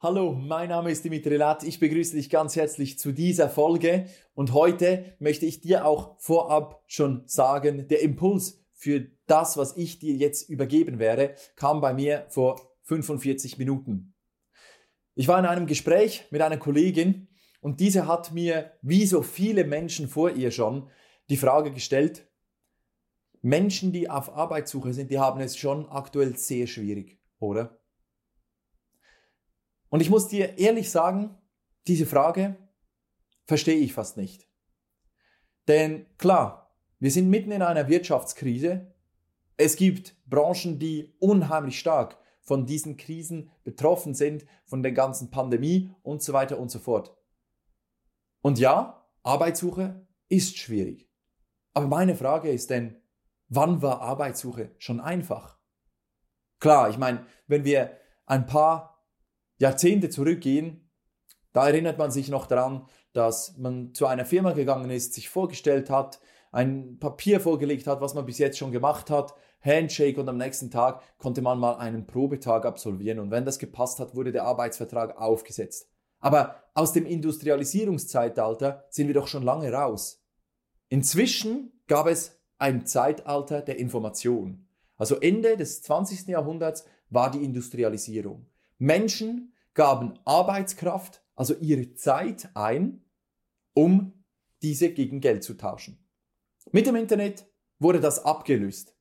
Hallo, mein Name ist Dimitri Lat. Ich begrüße dich ganz herzlich zu dieser Folge und heute möchte ich dir auch vorab schon sagen, der Impuls für das, was ich dir jetzt übergeben werde, kam bei mir vor 45 Minuten. Ich war in einem Gespräch mit einer Kollegin und diese hat mir, wie so viele Menschen vor ihr schon, die Frage gestellt, Menschen, die auf Arbeitssuche sind, die haben es schon aktuell sehr schwierig, oder? Und ich muss dir ehrlich sagen, diese Frage verstehe ich fast nicht. Denn klar, wir sind mitten in einer Wirtschaftskrise. Es gibt Branchen, die unheimlich stark von diesen Krisen betroffen sind, von der ganzen Pandemie und so weiter und so fort. Und ja, Arbeitssuche ist schwierig. Aber meine Frage ist denn, wann war Arbeitssuche schon einfach? Klar, ich meine, wenn wir ein paar Jahrzehnte zurückgehen, da erinnert man sich noch daran, dass man zu einer Firma gegangen ist, sich vorgestellt hat, ein Papier vorgelegt hat, was man bis jetzt schon gemacht hat, Handshake und am nächsten Tag konnte man mal einen Probetag absolvieren und wenn das gepasst hat, wurde der Arbeitsvertrag aufgesetzt. Aber aus dem Industrialisierungszeitalter sind wir doch schon lange raus. Inzwischen gab es ein Zeitalter der Information. Also Ende des 20. Jahrhunderts war die Industrialisierung. Menschen gaben Arbeitskraft, also ihre Zeit ein, um diese gegen Geld zu tauschen. Mit dem Internet wurde das abgelöst.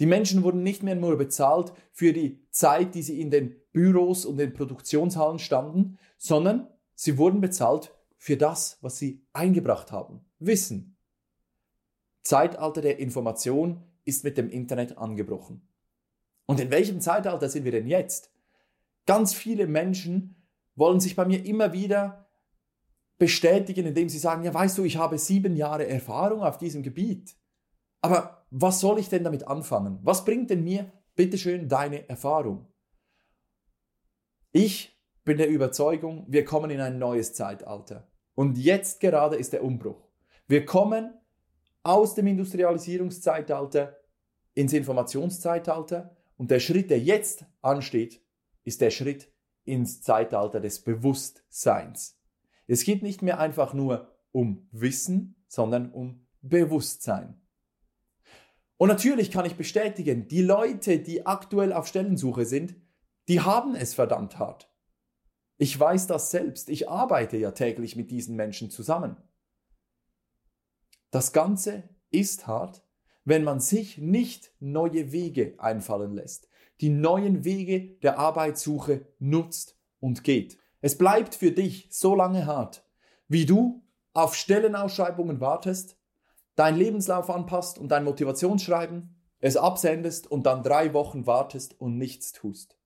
Die Menschen wurden nicht mehr nur bezahlt für die Zeit, die sie in den Büros und den Produktionshallen standen, sondern sie wurden bezahlt für das, was sie eingebracht haben. Wissen. Zeitalter der Information ist mit dem Internet angebrochen. Und in welchem Zeitalter sind wir denn jetzt? Ganz viele Menschen wollen sich bei mir immer wieder bestätigen, indem sie sagen, ja weißt du, ich habe sieben Jahre Erfahrung auf diesem Gebiet. Aber was soll ich denn damit anfangen? Was bringt denn mir bitteschön deine Erfahrung? Ich bin der Überzeugung, wir kommen in ein neues Zeitalter. Und jetzt gerade ist der Umbruch. Wir kommen aus dem Industrialisierungszeitalter ins Informationszeitalter und der Schritt, der jetzt ansteht, ist der Schritt ins Zeitalter des Bewusstseins. Es geht nicht mehr einfach nur um Wissen, sondern um Bewusstsein. Und natürlich kann ich bestätigen, die Leute, die aktuell auf Stellensuche sind, die haben es verdammt hart. Ich weiß das selbst. Ich arbeite ja täglich mit diesen Menschen zusammen. Das Ganze ist hart, wenn man sich nicht neue Wege einfallen lässt, die neuen Wege der Arbeitssuche nutzt und geht. Es bleibt für dich so lange hart, wie du auf Stellenausschreibungen wartest, deinen Lebenslauf anpasst und dein Motivationsschreiben, es absendest und dann drei Wochen wartest und nichts tust.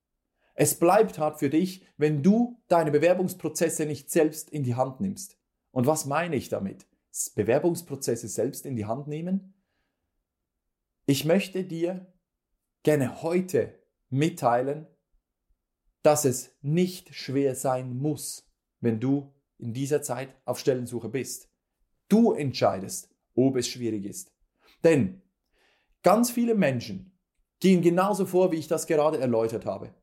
Es bleibt hart für dich, wenn du deine Bewerbungsprozesse nicht selbst in die Hand nimmst. Und was meine ich damit? Bewerbungsprozesse selbst in die Hand nehmen? Ich möchte dir gerne heute mitteilen, dass es nicht schwer sein muss, wenn du in dieser Zeit auf Stellensuche bist. Du entscheidest, ob es schwierig ist. Denn ganz viele Menschen gehen genauso vor, wie ich das gerade erläutert habe.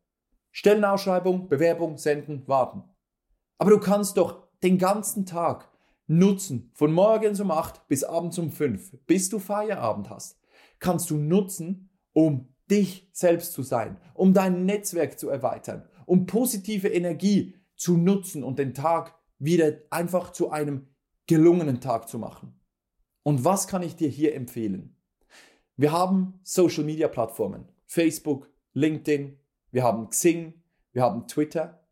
Stellenausschreibung, Bewerbung, senden, warten. Aber du kannst doch den ganzen Tag nutzen, von morgens um 8 bis abends um 5, bis du Feierabend hast, kannst du nutzen, um dich selbst zu sein, um dein Netzwerk zu erweitern, um positive Energie zu nutzen und den Tag wieder einfach zu einem gelungenen Tag zu machen. Und was kann ich dir hier empfehlen? Wir haben Social Media Plattformen, Facebook, LinkedIn, wir haben Xing, wir haben Twitter.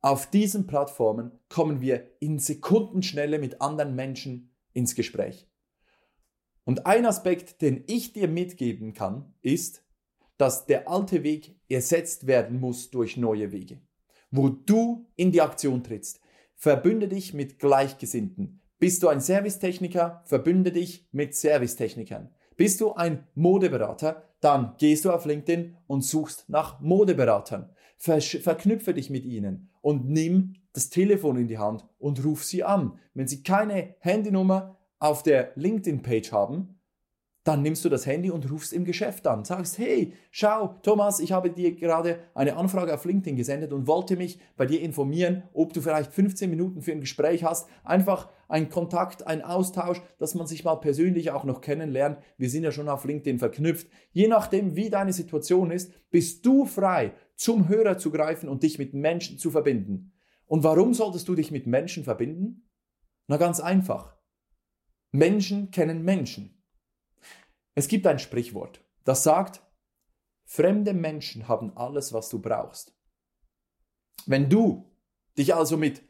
Auf diesen Plattformen kommen wir in Sekundenschnelle mit anderen Menschen ins Gespräch. Und ein Aspekt, den ich dir mitgeben kann, ist, dass der alte Weg ersetzt werden muss durch neue Wege, wo du in die Aktion trittst. Verbünde dich mit Gleichgesinnten. Bist du ein Servicetechniker, verbünde dich mit Servicetechnikern. Bist du ein Modeberater, dann gehst du auf LinkedIn und suchst nach Modeberatern. verknüpfe dich mit ihnen und nimm das Telefon in die Hand und ruf sie an. Wenn sie keine Handynummer auf der LinkedIn-Page haben, dann nimmst du das Handy und rufst im Geschäft an. Sagst, hey, schau, Thomas, ich habe dir gerade eine Anfrage auf LinkedIn gesendet und wollte mich bei dir informieren, ob du vielleicht 15 Minuten für ein Gespräch hast. Einfach ein Kontakt, ein Austausch, dass man sich mal persönlich auch noch kennenlernt. Wir sind ja schon auf LinkedIn verknüpft. Je nachdem, wie deine Situation ist, bist du frei, zum Hörer zu greifen und dich mit Menschen zu verbinden. Und warum solltest du dich mit Menschen verbinden? Na ganz einfach. Menschen kennen Menschen. Es gibt ein Sprichwort, das sagt, fremde Menschen haben alles, was du brauchst. Wenn du dich also mit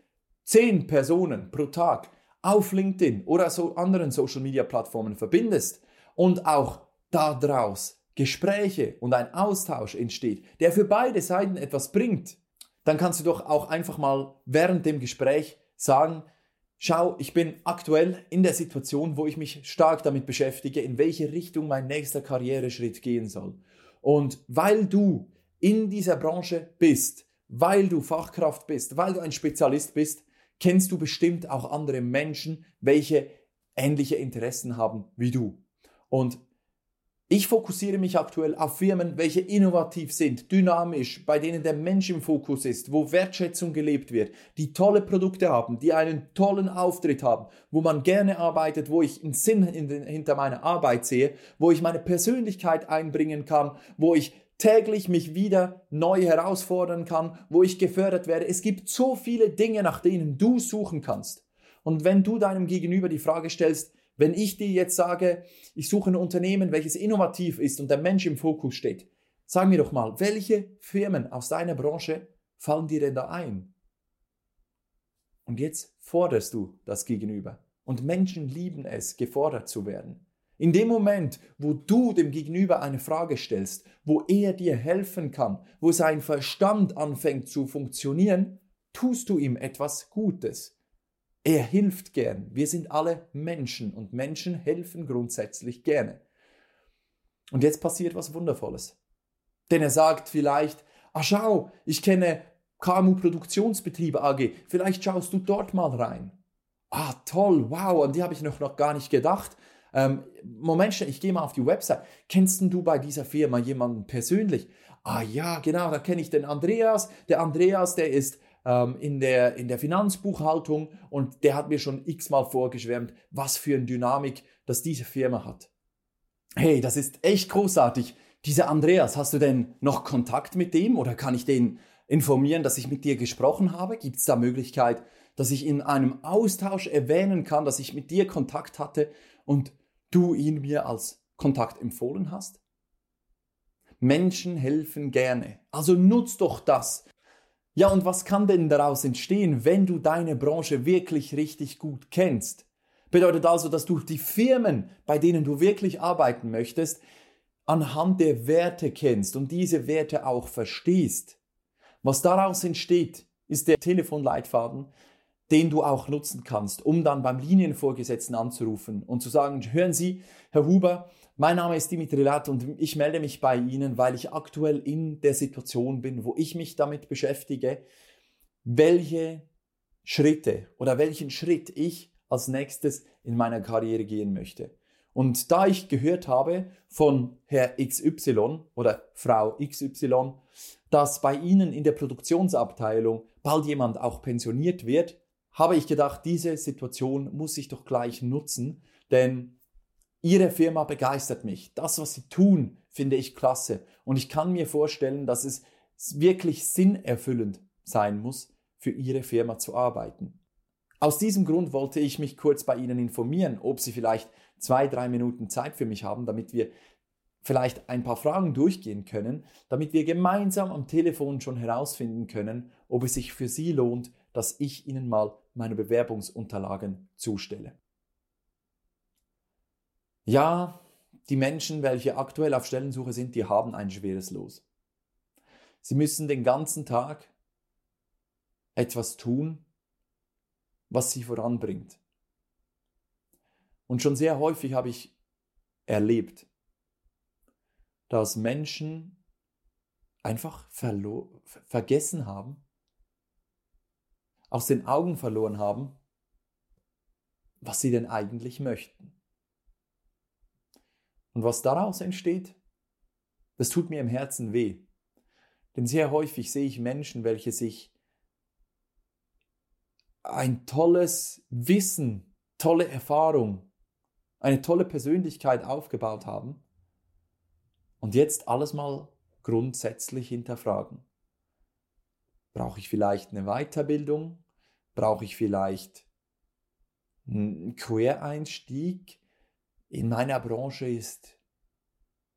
zehn Personen pro Tag auf LinkedIn oder so anderen Social-Media-Plattformen verbindest und auch daraus Gespräche und ein Austausch entsteht, der für beide Seiten etwas bringt, dann kannst du doch auch einfach mal während dem Gespräch sagen, Schau, ich bin aktuell in der Situation, wo ich mich stark damit beschäftige, in welche Richtung mein nächster Karriereschritt gehen soll. Und weil du in dieser Branche bist, weil du Fachkraft bist, weil du ein Spezialist bist, kennst du bestimmt auch andere Menschen, welche ähnliche Interessen haben wie du. Und ich fokussiere mich aktuell auf Firmen, welche innovativ sind, dynamisch, bei denen der Mensch im Fokus ist, wo Wertschätzung gelebt wird, die tolle Produkte haben, die einen tollen Auftritt haben, wo man gerne arbeitet, wo ich einen Sinn hinter meiner Arbeit sehe, wo ich meine Persönlichkeit einbringen kann, wo ich täglich mich wieder neu herausfordern kann, wo ich gefördert werde. Es gibt so viele Dinge, nach denen du suchen kannst. Und wenn du deinem Gegenüber die Frage stellst, wenn ich dir jetzt sage, ich suche ein Unternehmen, welches innovativ ist und der Mensch im Fokus steht, sag mir doch mal, welche Firmen aus deiner Branche fallen dir denn da ein? Und jetzt forderst du das Gegenüber. Und Menschen lieben es, gefordert zu werden. In dem Moment, wo du dem Gegenüber eine Frage stellst, wo er dir helfen kann, wo sein Verstand anfängt zu funktionieren, tust du ihm etwas Gutes. Er hilft gern. Wir sind alle Menschen und Menschen helfen grundsätzlich gerne. Und jetzt passiert was Wundervolles. Denn er sagt vielleicht, ah schau, ich kenne KMU Produktionsbetriebe AG, vielleicht schaust du dort mal rein. Ah toll, wow, an die habe ich noch, noch gar nicht gedacht. Ähm, Moment, ich gehe mal auf die Website. Kennst du bei dieser Firma jemanden persönlich? Ah ja, genau, da kenne ich den Andreas. Der Andreas, der ist ähm, in, der, in der Finanzbuchhaltung und der hat mir schon x-mal vorgeschwärmt, was für eine Dynamik das diese Firma hat. Hey, das ist echt großartig. Dieser Andreas, hast du denn noch Kontakt mit dem oder kann ich den informieren, dass ich mit dir gesprochen habe? Gibt es da Möglichkeit, dass ich in einem Austausch erwähnen kann, dass ich mit dir Kontakt hatte und du ihn mir als Kontakt empfohlen hast? Menschen helfen gerne. Also nutz doch das. Ja, und was kann denn daraus entstehen, wenn du deine Branche wirklich richtig gut kennst? Bedeutet also, dass du die Firmen, bei denen du wirklich arbeiten möchtest, anhand der Werte kennst und diese Werte auch verstehst. Was daraus entsteht, ist der Telefonleitfaden, den du auch nutzen kannst, um dann beim Linienvorgesetzten anzurufen und zu sagen, hören Sie, Herr Huber, mein Name ist Dimitri Lat und ich melde mich bei Ihnen, weil ich aktuell in der Situation bin, wo ich mich damit beschäftige, welche Schritte oder welchen Schritt ich als nächstes in meiner Karriere gehen möchte. Und da ich gehört habe von Herr XY oder Frau XY, dass bei Ihnen in der Produktionsabteilung bald jemand auch pensioniert wird, habe ich gedacht, diese Situation muss ich doch gleich nutzen, denn Ihre Firma begeistert mich. Das, was Sie tun, finde ich klasse. Und ich kann mir vorstellen, dass es wirklich sinnerfüllend sein muss, für Ihre Firma zu arbeiten. Aus diesem Grund wollte ich mich kurz bei Ihnen informieren, ob Sie vielleicht zwei, drei Minuten Zeit für mich haben, damit wir vielleicht ein paar Fragen durchgehen können, damit wir gemeinsam am Telefon schon herausfinden können, ob es sich für Sie lohnt, dass ich Ihnen mal meine Bewerbungsunterlagen zustelle. Ja, die Menschen, welche aktuell auf Stellensuche sind, die haben ein schweres Los. Sie müssen den ganzen Tag etwas tun, was sie voranbringt. Und schon sehr häufig habe ich erlebt, dass Menschen einfach vergessen haben, aus den Augen verloren haben, was sie denn eigentlich möchten. Und was daraus entsteht, das tut mir im Herzen weh. Denn sehr häufig sehe ich Menschen, welche sich ein tolles Wissen, tolle Erfahrung, eine tolle Persönlichkeit aufgebaut haben und jetzt alles mal grundsätzlich hinterfragen. Brauche ich vielleicht eine Weiterbildung? Brauche ich vielleicht einen Quereinstieg? In meiner Branche ist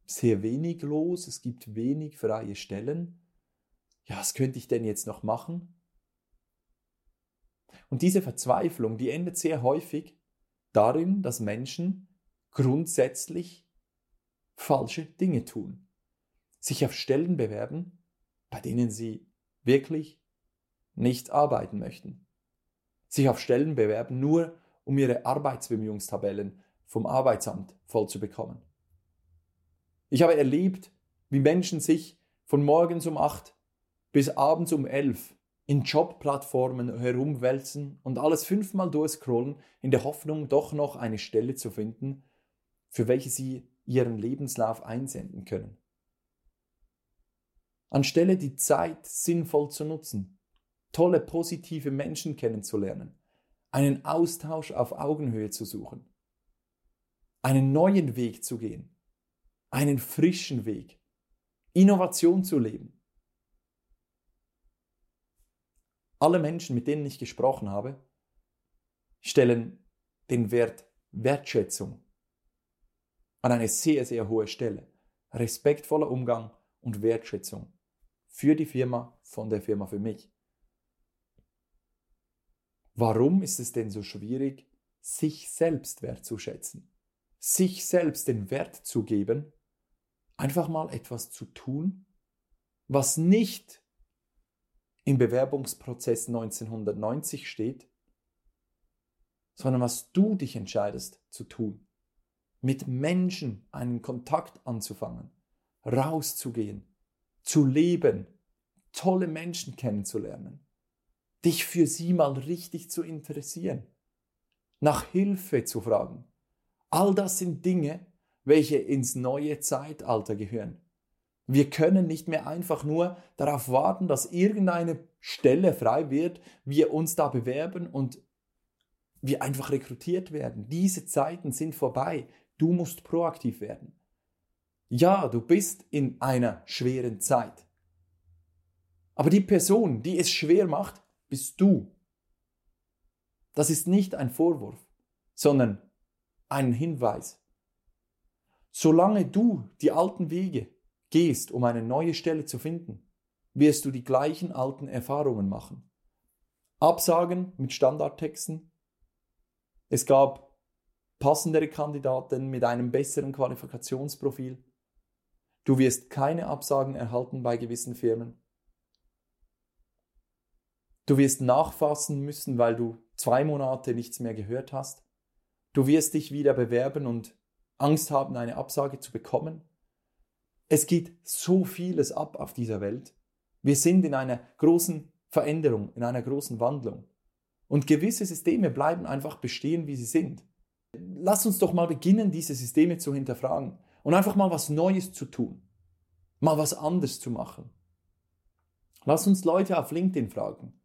sehr wenig los, es gibt wenig freie Stellen. Ja, was könnte ich denn jetzt noch machen? Und diese Verzweiflung, die endet sehr häufig darin, dass Menschen grundsätzlich falsche Dinge tun. Sich auf Stellen bewerben, bei denen sie wirklich nicht arbeiten möchten. Sich auf Stellen bewerben, nur um ihre Arbeitsbemühungstabellen vom Arbeitsamt voll zu bekommen. Ich habe erlebt, wie Menschen sich von morgens um acht bis abends um elf in Jobplattformen herumwälzen und alles fünfmal durchscrollen, in der Hoffnung, doch noch eine Stelle zu finden, für welche sie ihren Lebenslauf einsenden können. Anstelle die Zeit sinnvoll zu nutzen, tolle positive Menschen kennenzulernen, einen Austausch auf Augenhöhe zu suchen, einen neuen Weg zu gehen, einen frischen Weg, Innovation zu leben. Alle Menschen, mit denen ich gesprochen habe, stellen den Wert Wertschätzung an eine sehr, sehr hohe Stelle. Respektvoller Umgang und Wertschätzung für die Firma, von der Firma für mich. Warum ist es denn so schwierig, sich selbst wertzuschätzen? Sich selbst den Wert zu geben, einfach mal etwas zu tun, was nicht im Bewerbungsprozess 1990 steht, sondern was du dich entscheidest zu tun. Mit Menschen einen Kontakt anzufangen, rauszugehen, zu leben, tolle Menschen kennenzulernen, dich für sie mal richtig zu interessieren, nach Hilfe zu fragen. All das sind Dinge, welche ins neue Zeitalter gehören. Wir können nicht mehr einfach nur darauf warten, dass irgendeine Stelle frei wird, wir uns da bewerben und wir einfach rekrutiert werden. Diese Zeiten sind vorbei. Du musst proaktiv werden. Ja, du bist in einer schweren Zeit. Aber die Person, die es schwer macht, bist du. Das ist nicht ein Vorwurf, sondern ein Hinweis. Solange du die alten Wege gehst, um eine neue Stelle zu finden, wirst du die gleichen alten Erfahrungen machen. Absagen mit Standardtexten. Es gab passendere Kandidaten mit einem besseren Qualifikationsprofil. Du wirst keine Absagen erhalten bei gewissen Firmen. Du wirst nachfassen müssen, weil du zwei Monate nichts mehr gehört hast. Du wirst dich wieder bewerben und Angst haben, eine Absage zu bekommen. Es geht so vieles ab auf dieser Welt. Wir sind in einer großen Veränderung, in einer großen Wandlung. Und gewisse Systeme bleiben einfach bestehen, wie sie sind. Lass uns doch mal beginnen, diese Systeme zu hinterfragen und einfach mal was Neues zu tun. Mal was anderes zu machen. Lass uns Leute auf LinkedIn fragen.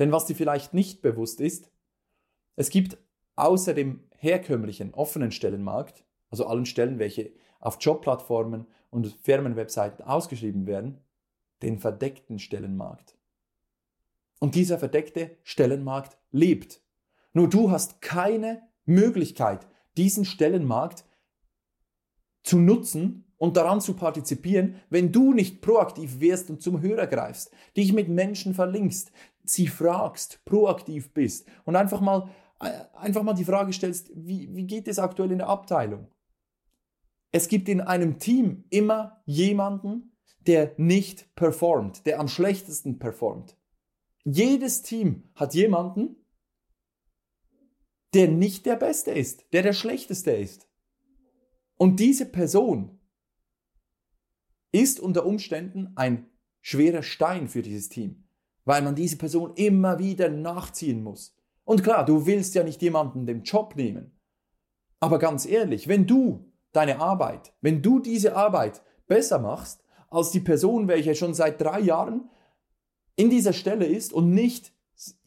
Denn was dir vielleicht nicht bewusst ist, es gibt außer dem herkömmlichen offenen Stellenmarkt, also allen Stellen, welche auf Jobplattformen und Firmenwebseiten ausgeschrieben werden, den verdeckten Stellenmarkt. Und dieser verdeckte Stellenmarkt lebt. Nur du hast keine Möglichkeit, diesen Stellenmarkt zu nutzen und daran zu partizipieren, wenn du nicht proaktiv wirst und zum Hörer greifst, dich mit Menschen verlinkst, sie fragst, proaktiv bist und einfach mal einfach mal die Frage stellst, wie, wie geht es aktuell in der Abteilung? Es gibt in einem Team immer jemanden, der nicht performt, der am schlechtesten performt. Jedes Team hat jemanden, der nicht der Beste ist, der der Schlechteste ist. Und diese Person ist unter Umständen ein schwerer Stein für dieses Team, weil man diese Person immer wieder nachziehen muss. Und klar, du willst ja nicht jemanden den Job nehmen. Aber ganz ehrlich, wenn du deine Arbeit, wenn du diese Arbeit besser machst als die Person, welche schon seit drei Jahren in dieser Stelle ist und nicht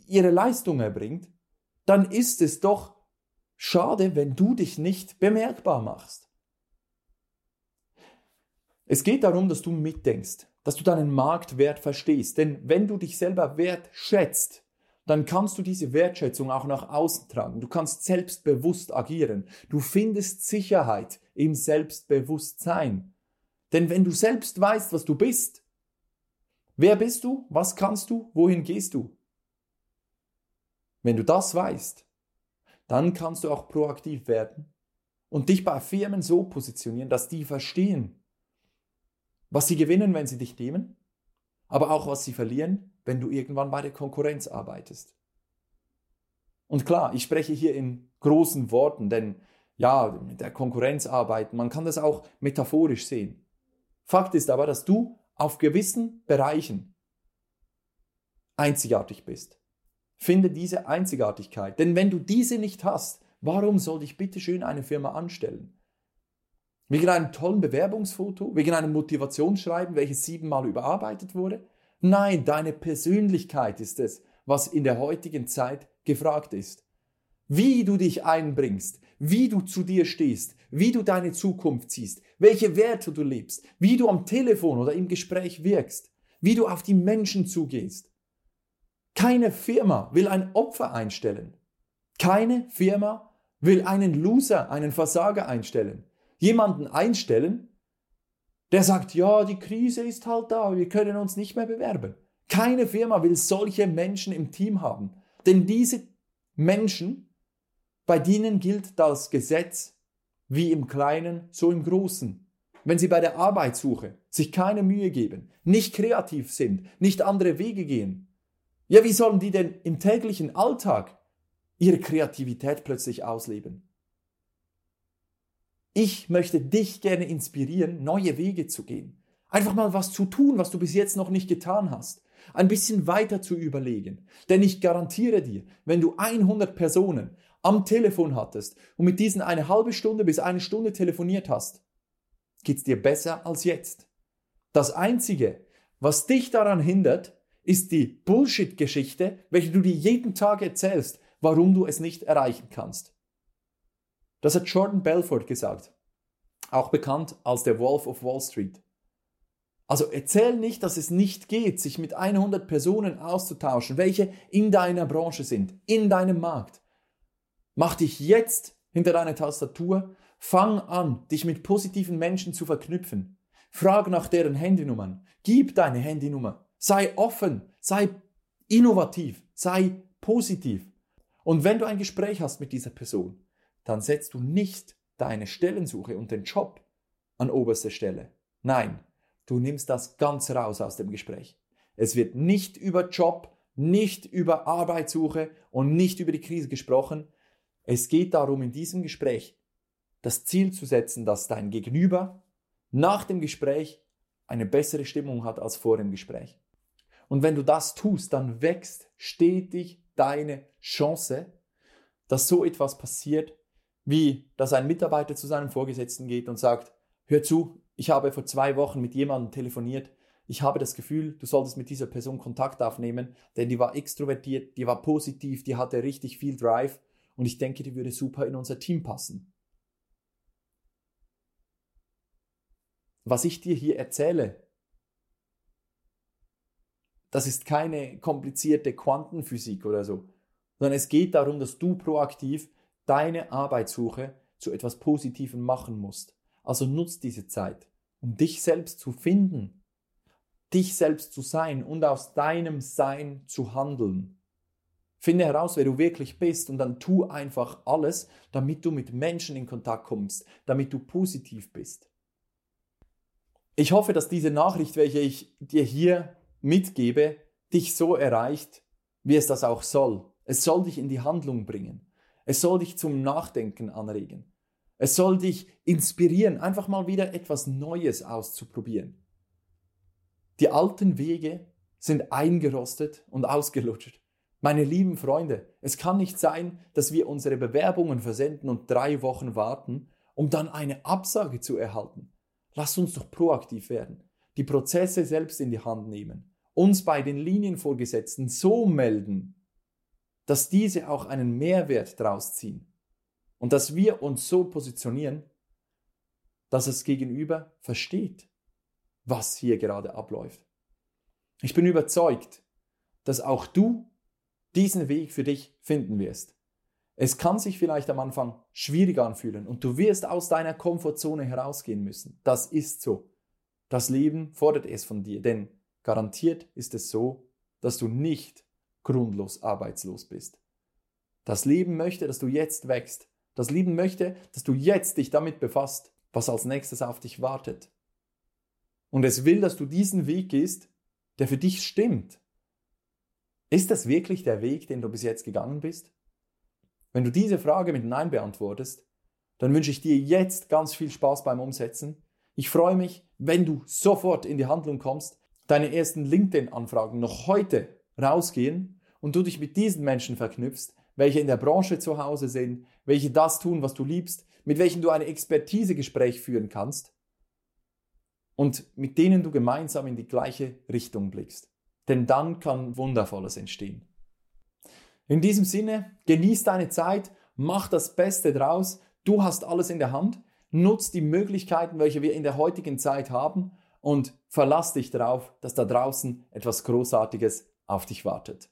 ihre Leistung erbringt, dann ist es doch schade, wenn du dich nicht bemerkbar machst. Es geht darum, dass du mitdenkst, dass du deinen Marktwert verstehst. Denn wenn du dich selber wertschätzt, dann kannst du diese Wertschätzung auch nach außen tragen. Du kannst selbstbewusst agieren. Du findest Sicherheit im Selbstbewusstsein. Denn wenn du selbst weißt, was du bist, wer bist du, was kannst du, wohin gehst du? Wenn du das weißt, dann kannst du auch proaktiv werden und dich bei Firmen so positionieren, dass die verstehen, was sie gewinnen, wenn sie dich nehmen, aber auch was sie verlieren, wenn du irgendwann bei der Konkurrenz arbeitest. Und klar, ich spreche hier in großen Worten, denn ja, mit der Konkurrenz arbeiten, man kann das auch metaphorisch sehen. Fakt ist aber, dass du auf gewissen Bereichen einzigartig bist. Finde diese Einzigartigkeit, denn wenn du diese nicht hast, warum soll dich bitte schön eine Firma anstellen? Wegen einem tollen Bewerbungsfoto? Wegen einem Motivationsschreiben, welches siebenmal überarbeitet wurde? Nein, deine Persönlichkeit ist es, was in der heutigen Zeit gefragt ist. Wie du dich einbringst, wie du zu dir stehst, wie du deine Zukunft siehst, welche Werte du lebst, wie du am Telefon oder im Gespräch wirkst, wie du auf die Menschen zugehst. Keine Firma will ein Opfer einstellen. Keine Firma will einen Loser, einen Versager einstellen jemanden einstellen, der sagt, ja, die Krise ist halt da, wir können uns nicht mehr bewerben. Keine Firma will solche Menschen im Team haben, denn diese Menschen, bei denen gilt das Gesetz wie im Kleinen, so im Großen. Wenn sie bei der Arbeitssuche sich keine Mühe geben, nicht kreativ sind, nicht andere Wege gehen, ja, wie sollen die denn im täglichen Alltag ihre Kreativität plötzlich ausleben? Ich möchte dich gerne inspirieren, neue Wege zu gehen. Einfach mal was zu tun, was du bis jetzt noch nicht getan hast. Ein bisschen weiter zu überlegen. Denn ich garantiere dir, wenn du 100 Personen am Telefon hattest und mit diesen eine halbe Stunde bis eine Stunde telefoniert hast, geht's dir besser als jetzt. Das einzige, was dich daran hindert, ist die Bullshit-Geschichte, welche du dir jeden Tag erzählst, warum du es nicht erreichen kannst. Das hat Jordan Belfort gesagt, auch bekannt als der Wolf of Wall Street. Also erzähl nicht, dass es nicht geht, sich mit 100 Personen auszutauschen, welche in deiner Branche sind, in deinem Markt. Mach dich jetzt hinter deine Tastatur, fang an, dich mit positiven Menschen zu verknüpfen. Frag nach deren Handynummern, gib deine Handynummer, sei offen, sei innovativ, sei positiv. Und wenn du ein Gespräch hast mit dieser Person, dann setzt du nicht deine Stellensuche und den Job an oberste Stelle. Nein, du nimmst das ganz raus aus dem Gespräch. Es wird nicht über Job, nicht über Arbeitssuche und nicht über die Krise gesprochen. Es geht darum, in diesem Gespräch das Ziel zu setzen, dass dein Gegenüber nach dem Gespräch eine bessere Stimmung hat als vor dem Gespräch. Und wenn du das tust, dann wächst stetig deine Chance, dass so etwas passiert, wie dass ein Mitarbeiter zu seinem Vorgesetzten geht und sagt, hör zu, ich habe vor zwei Wochen mit jemandem telefoniert, ich habe das Gefühl, du solltest mit dieser Person Kontakt aufnehmen, denn die war extrovertiert, die war positiv, die hatte richtig viel Drive und ich denke, die würde super in unser Team passen. Was ich dir hier erzähle, das ist keine komplizierte Quantenphysik oder so, sondern es geht darum, dass du proaktiv deine Arbeitssuche zu etwas Positivem machen musst. Also nutzt diese Zeit, um dich selbst zu finden, dich selbst zu sein und aus deinem Sein zu handeln. Finde heraus, wer du wirklich bist und dann tu einfach alles, damit du mit Menschen in Kontakt kommst, damit du positiv bist. Ich hoffe, dass diese Nachricht, welche ich dir hier mitgebe, dich so erreicht, wie es das auch soll. Es soll dich in die Handlung bringen. Es soll dich zum Nachdenken anregen. Es soll dich inspirieren, einfach mal wieder etwas Neues auszuprobieren. Die alten Wege sind eingerostet und ausgelutscht. Meine lieben Freunde, es kann nicht sein, dass wir unsere Bewerbungen versenden und drei Wochen warten, um dann eine Absage zu erhalten. Lasst uns doch proaktiv werden, die Prozesse selbst in die Hand nehmen, uns bei den Linienvorgesetzten so melden, dass diese auch einen Mehrwert daraus ziehen und dass wir uns so positionieren, dass es gegenüber versteht, was hier gerade abläuft. Ich bin überzeugt, dass auch du diesen Weg für dich finden wirst. Es kann sich vielleicht am Anfang schwierig anfühlen und du wirst aus deiner Komfortzone herausgehen müssen. Das ist so. Das Leben fordert es von dir, denn garantiert ist es so, dass du nicht grundlos arbeitslos bist. Das Leben möchte, dass du jetzt wächst. Das Leben möchte, dass du jetzt dich damit befasst, was als nächstes auf dich wartet. Und es will, dass du diesen Weg gehst, der für dich stimmt. Ist das wirklich der Weg, den du bis jetzt gegangen bist? Wenn du diese Frage mit Nein beantwortest, dann wünsche ich dir jetzt ganz viel Spaß beim Umsetzen. Ich freue mich, wenn du sofort in die Handlung kommst, deine ersten LinkedIn-Anfragen noch heute rausgehen und du dich mit diesen Menschen verknüpfst, welche in der Branche zu Hause sind, welche das tun, was du liebst, mit welchen du ein Expertisegespräch führen kannst und mit denen du gemeinsam in die gleiche Richtung blickst. Denn dann kann Wundervolles entstehen. In diesem Sinne, genieß deine Zeit, mach das Beste draus, du hast alles in der Hand, nutz die Möglichkeiten, welche wir in der heutigen Zeit haben und verlass dich darauf, dass da draußen etwas Großartiges auf dich wartet.